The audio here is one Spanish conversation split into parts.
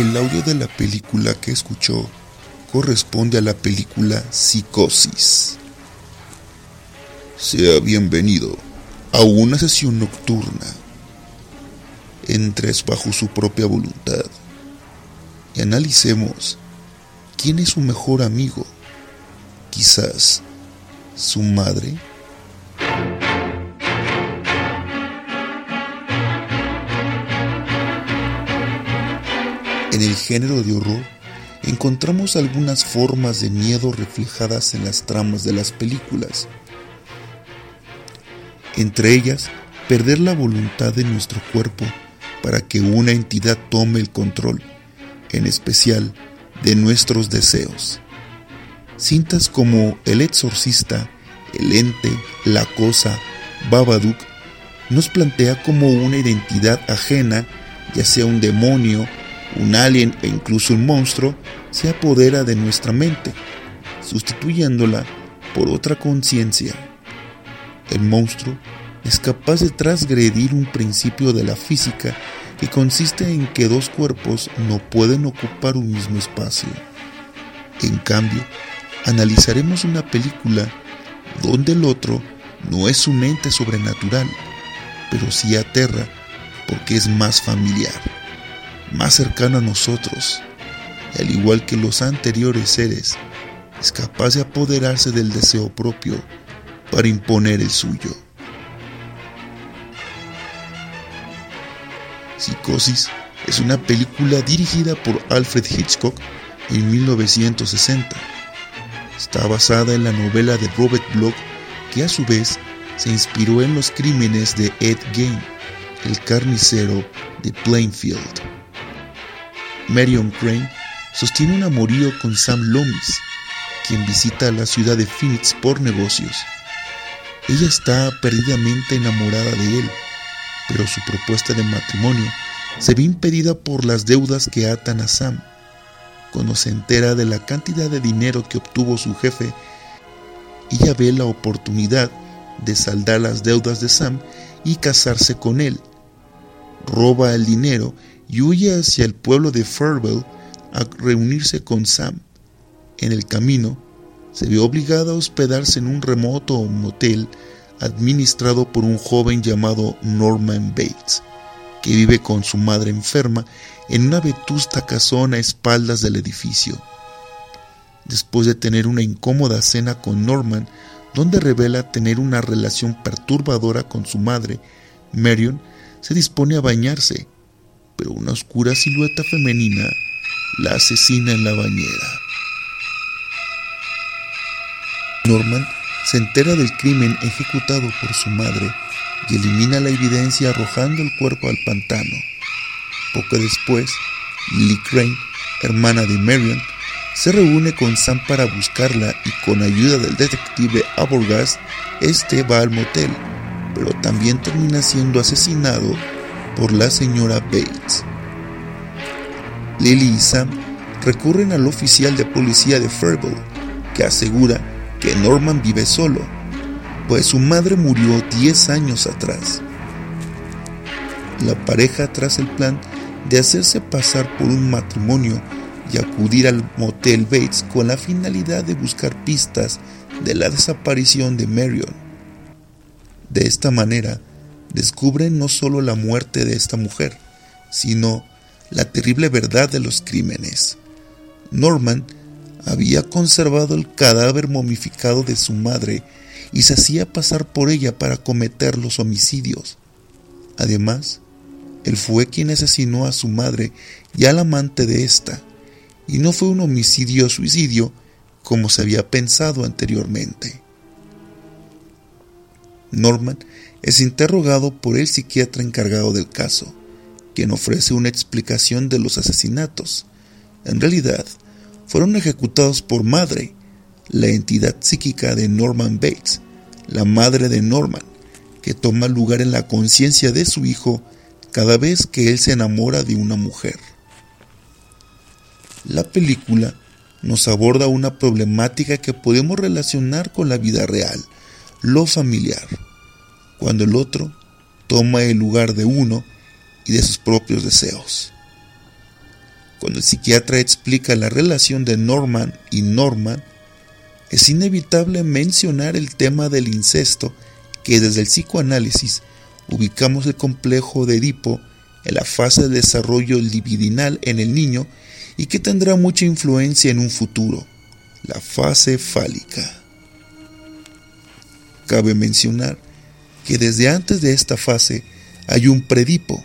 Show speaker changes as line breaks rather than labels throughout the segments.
El audio de la película que escuchó corresponde a la película Psicosis. Sea bienvenido a una sesión nocturna. Entres bajo su propia voluntad y analicemos quién es su mejor amigo. Quizás su madre. En el género de horror encontramos algunas formas de miedo reflejadas en las tramas de las películas. Entre ellas, perder la voluntad de nuestro cuerpo para que una entidad tome el control, en especial de nuestros deseos. Cintas como El Exorcista, El Ente, La Cosa, Babadook, nos plantea como una identidad ajena, ya sea un demonio, un alien e incluso un monstruo se apodera de nuestra mente, sustituyéndola por otra conciencia. El monstruo es capaz de transgredir un principio de la física que consiste en que dos cuerpos no pueden ocupar un mismo espacio. En cambio, analizaremos una película donde el otro no es un ente sobrenatural, pero sí aterra porque es más familiar más cercano a nosotros, y al igual que los anteriores seres, es capaz de apoderarse del deseo propio para imponer el suyo. Psicosis es una película dirigida por Alfred Hitchcock en 1960. Está basada en la novela de Robert Bloch que a su vez se inspiró en los crímenes de Ed Gein, el carnicero de Plainfield. Marion Crane sostiene un amorío con Sam Loomis, quien visita la ciudad de Phoenix por negocios. Ella está perdidamente enamorada de él, pero su propuesta de matrimonio se ve impedida por las deudas que atan a Sam. Cuando se entera de la cantidad de dinero que obtuvo su jefe, ella ve la oportunidad de saldar las deudas de Sam y casarse con él. Roba el dinero y huye hacia el pueblo de Fairwell a reunirse con Sam. En el camino, se ve obligada a hospedarse en un remoto motel administrado por un joven llamado Norman Bates, que vive con su madre enferma en una vetusta casona a espaldas del edificio. Después de tener una incómoda cena con Norman, donde revela tener una relación perturbadora con su madre, Marion se dispone a bañarse pero una oscura silueta femenina la asesina en la bañera. Norman se entera del crimen ejecutado por su madre y elimina la evidencia arrojando el cuerpo al pantano. Poco después, Lily Crane, hermana de Marion, se reúne con Sam para buscarla y con ayuda del detective Aborgast, este va al motel, pero también termina siendo asesinado por la señora Bates. Lily y Sam recurren al oficial de policía de Fairville, que asegura que Norman vive solo, pues su madre murió 10 años atrás. La pareja traza el plan de hacerse pasar por un matrimonio y acudir al motel Bates con la finalidad de buscar pistas de la desaparición de Marion. De esta manera, descubren no solo la muerte de esta mujer, sino la terrible verdad de los crímenes. Norman había conservado el cadáver momificado de su madre y se hacía pasar por ella para cometer los homicidios. Además, él fue quien asesinó a su madre y al amante de ésta, y no fue un homicidio o suicidio como se había pensado anteriormente. Norman es interrogado por el psiquiatra encargado del caso, quien ofrece una explicación de los asesinatos. En realidad, fueron ejecutados por Madre, la entidad psíquica de Norman Bates, la madre de Norman, que toma lugar en la conciencia de su hijo cada vez que él se enamora de una mujer. La película nos aborda una problemática que podemos relacionar con la vida real, lo familiar, cuando el otro toma el lugar de uno y de sus propios deseos. Cuando el psiquiatra explica la relación de Norman y Norman, es inevitable mencionar el tema del incesto que desde el psicoanálisis ubicamos el complejo de Edipo en la fase de desarrollo libidinal en el niño y que tendrá mucha influencia en un futuro, la fase fálica. Cabe mencionar que desde antes de esta fase hay un predipo.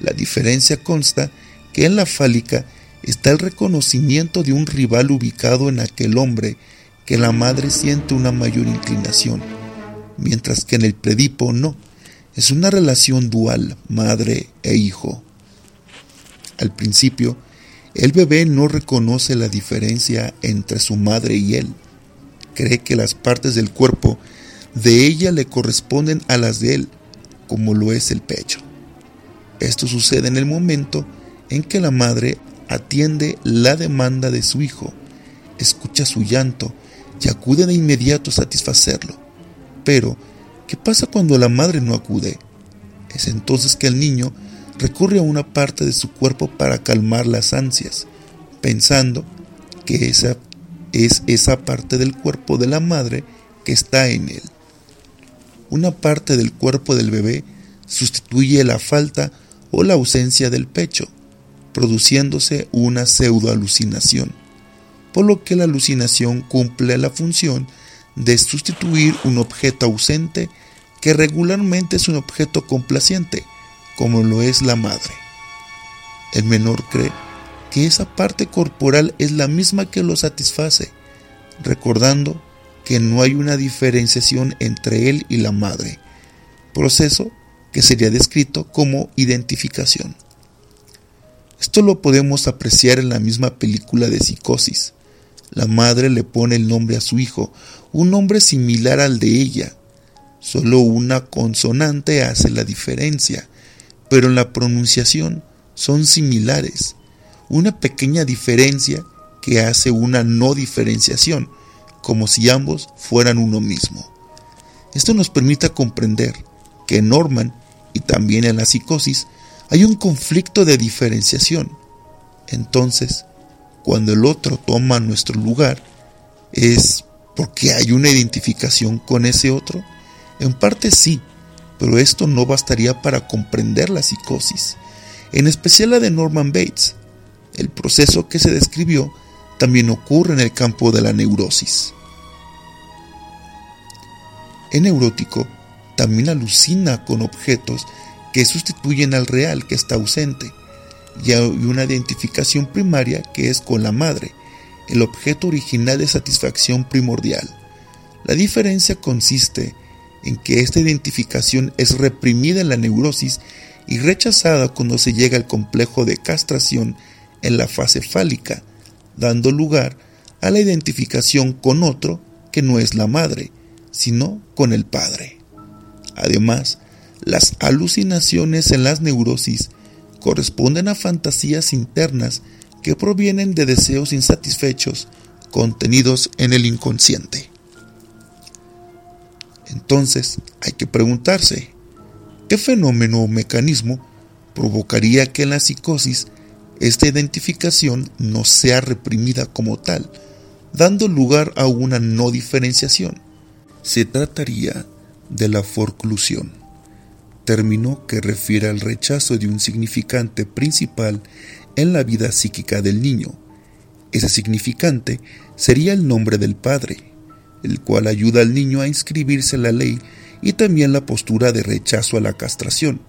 La diferencia consta que en la fálica está el reconocimiento de un rival ubicado en aquel hombre que la madre siente una mayor inclinación, mientras que en el predipo no es una relación dual, madre e hijo. Al principio, el bebé no reconoce la diferencia entre su madre y él. Cree que las partes del cuerpo de ella le corresponden a las de él, como lo es el pecho. Esto sucede en el momento en que la madre atiende la demanda de su hijo, escucha su llanto y acude de inmediato a satisfacerlo. Pero ¿Qué pasa cuando la madre no acude? Es entonces que el niño recurre a una parte de su cuerpo para calmar las ansias, pensando que esa es esa parte del cuerpo de la madre que está en él. Una parte del cuerpo del bebé sustituye la falta o la ausencia del pecho, produciéndose una pseudoalucinación, por lo que la alucinación cumple la función de sustituir un objeto ausente que regularmente es un objeto complaciente, como lo es la madre. El menor cree que esa parte corporal es la misma que lo satisface, recordando que no hay una diferenciación entre él y la madre, proceso que sería descrito como identificación. Esto lo podemos apreciar en la misma película de psicosis. La madre le pone el nombre a su hijo, un nombre similar al de ella, Solo una consonante hace la diferencia, pero en la pronunciación son similares. Una pequeña diferencia que hace una no diferenciación, como si ambos fueran uno mismo. Esto nos permite comprender que en Norman y también en la psicosis hay un conflicto de diferenciación. Entonces, cuando el otro toma nuestro lugar, es porque hay una identificación con ese otro. En parte sí, pero esto no bastaría para comprender la psicosis, en especial la de Norman Bates. El proceso que se describió también ocurre en el campo de la neurosis. El neurótico también alucina con objetos que sustituyen al real que está ausente, y hay una identificación primaria que es con la madre, el objeto original de satisfacción primordial. La diferencia consiste en que esta identificación es reprimida en la neurosis y rechazada cuando se llega al complejo de castración en la fase fálica, dando lugar a la identificación con otro que no es la madre, sino con el padre. Además, las alucinaciones en las neurosis corresponden a fantasías internas que provienen de deseos insatisfechos contenidos en el inconsciente. Entonces hay que preguntarse, ¿qué fenómeno o mecanismo provocaría que en la psicosis esta identificación no sea reprimida como tal, dando lugar a una no diferenciación? Se trataría de la forclusión, término que refiere al rechazo de un significante principal en la vida psíquica del niño. Ese significante sería el nombre del padre, el cual ayuda al niño a inscribirse en la ley y también la postura de rechazo a la castración,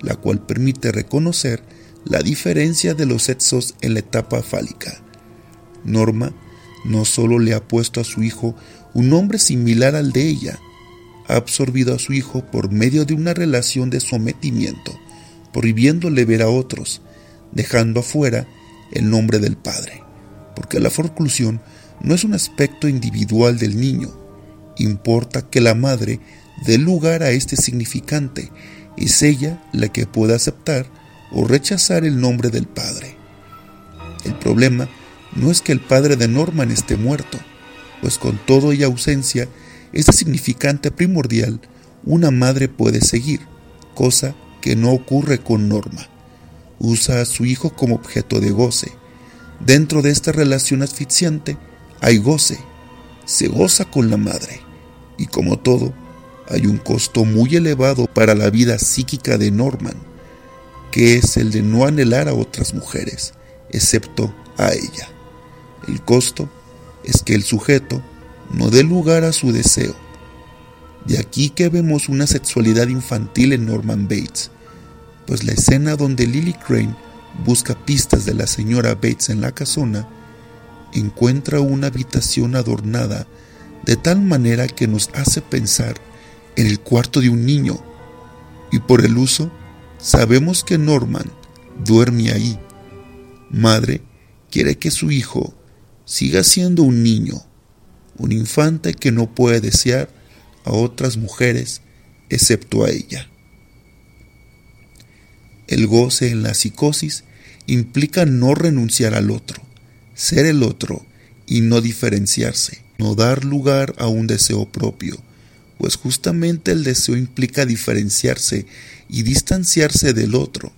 la cual permite reconocer la diferencia de los sexos en la etapa fálica. Norma no solo le ha puesto a su hijo un nombre similar al de ella, ha absorbido a su hijo por medio de una relación de sometimiento, prohibiéndole ver a otros, dejando afuera el nombre del padre, porque la forclusión no es un aspecto individual del niño, importa que la madre dé lugar a este significante, es ella la que puede aceptar o rechazar el nombre del padre. El problema no es que el padre de Norman esté muerto, pues con todo y ausencia, este significante primordial una madre puede seguir, cosa que no ocurre con Norma. Usa a su hijo como objeto de goce. Dentro de esta relación asfixiante hay goce, se goza con la madre, y como todo, hay un costo muy elevado para la vida psíquica de Norman, que es el de no anhelar a otras mujeres, excepto a ella. El costo es que el sujeto no dé lugar a su deseo. De aquí que vemos una sexualidad infantil en Norman Bates, pues la escena donde Lily Crane busca pistas de la señora Bates en la casona, encuentra una habitación adornada de tal manera que nos hace pensar en el cuarto de un niño, y por el uso sabemos que Norman duerme ahí. Madre quiere que su hijo siga siendo un niño, un infante que no puede desear a otras mujeres excepto a ella. El goce en la psicosis implica no renunciar al otro, ser el otro y no diferenciarse, no dar lugar a un deseo propio, pues justamente el deseo implica diferenciarse y distanciarse del otro.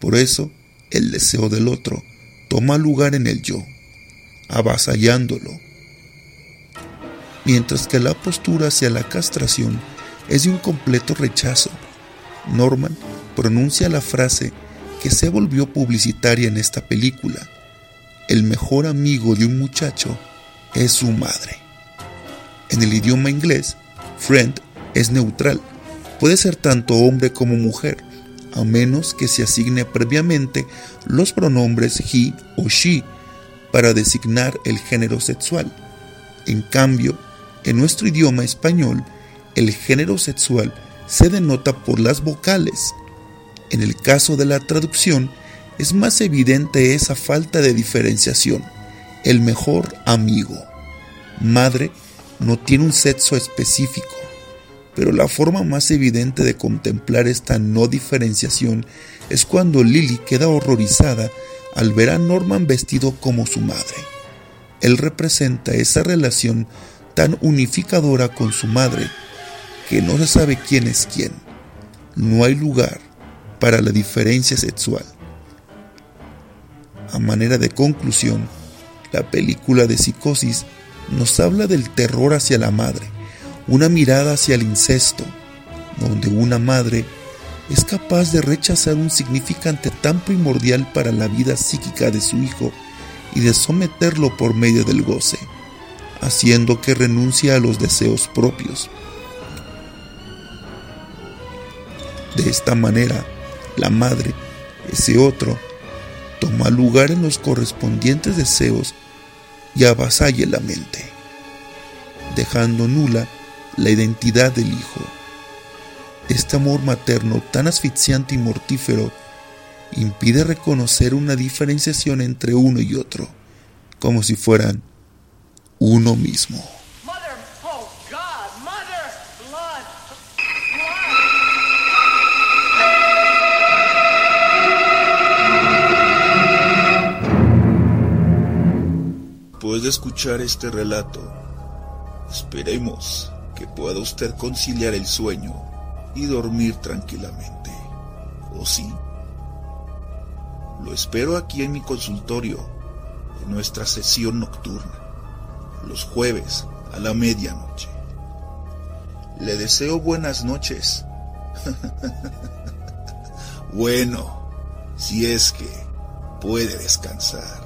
Por eso, el deseo del otro toma lugar en el yo, avasallándolo, mientras que la postura hacia la castración es de un completo rechazo. Norman pronuncia la frase que se volvió publicitaria en esta película. El mejor amigo de un muchacho es su madre. En el idioma inglés, friend es neutral. Puede ser tanto hombre como mujer, a menos que se asigne previamente los pronombres he o she para designar el género sexual. En cambio, en nuestro idioma español, el género sexual se denota por las vocales. En el caso de la traducción, es más evidente esa falta de diferenciación. El mejor amigo. Madre no tiene un sexo específico, pero la forma más evidente de contemplar esta no diferenciación es cuando Lily queda horrorizada al ver a Norman vestido como su madre. Él representa esa relación tan unificadora con su madre que no se sabe quién es quién. No hay lugar para la diferencia sexual. A manera de conclusión, la película de psicosis nos habla del terror hacia la madre, una mirada hacia el incesto, donde una madre es capaz de rechazar un significante tan primordial para la vida psíquica de su hijo y de someterlo por medio del goce haciendo que renuncie a los deseos propios. De esta manera, la madre, ese otro, toma lugar en los correspondientes deseos y avasalla la mente, dejando nula la identidad del hijo. Este amor materno tan asfixiante y mortífero impide reconocer una diferenciación entre uno y otro, como si fueran uno mismo.
Después de escuchar este relato, esperemos que pueda usted conciliar el sueño y dormir tranquilamente. ¿O sí? Lo espero aquí en mi consultorio, en nuestra sesión nocturna, los jueves a la medianoche. Le deseo buenas noches. bueno, si es que puede descansar.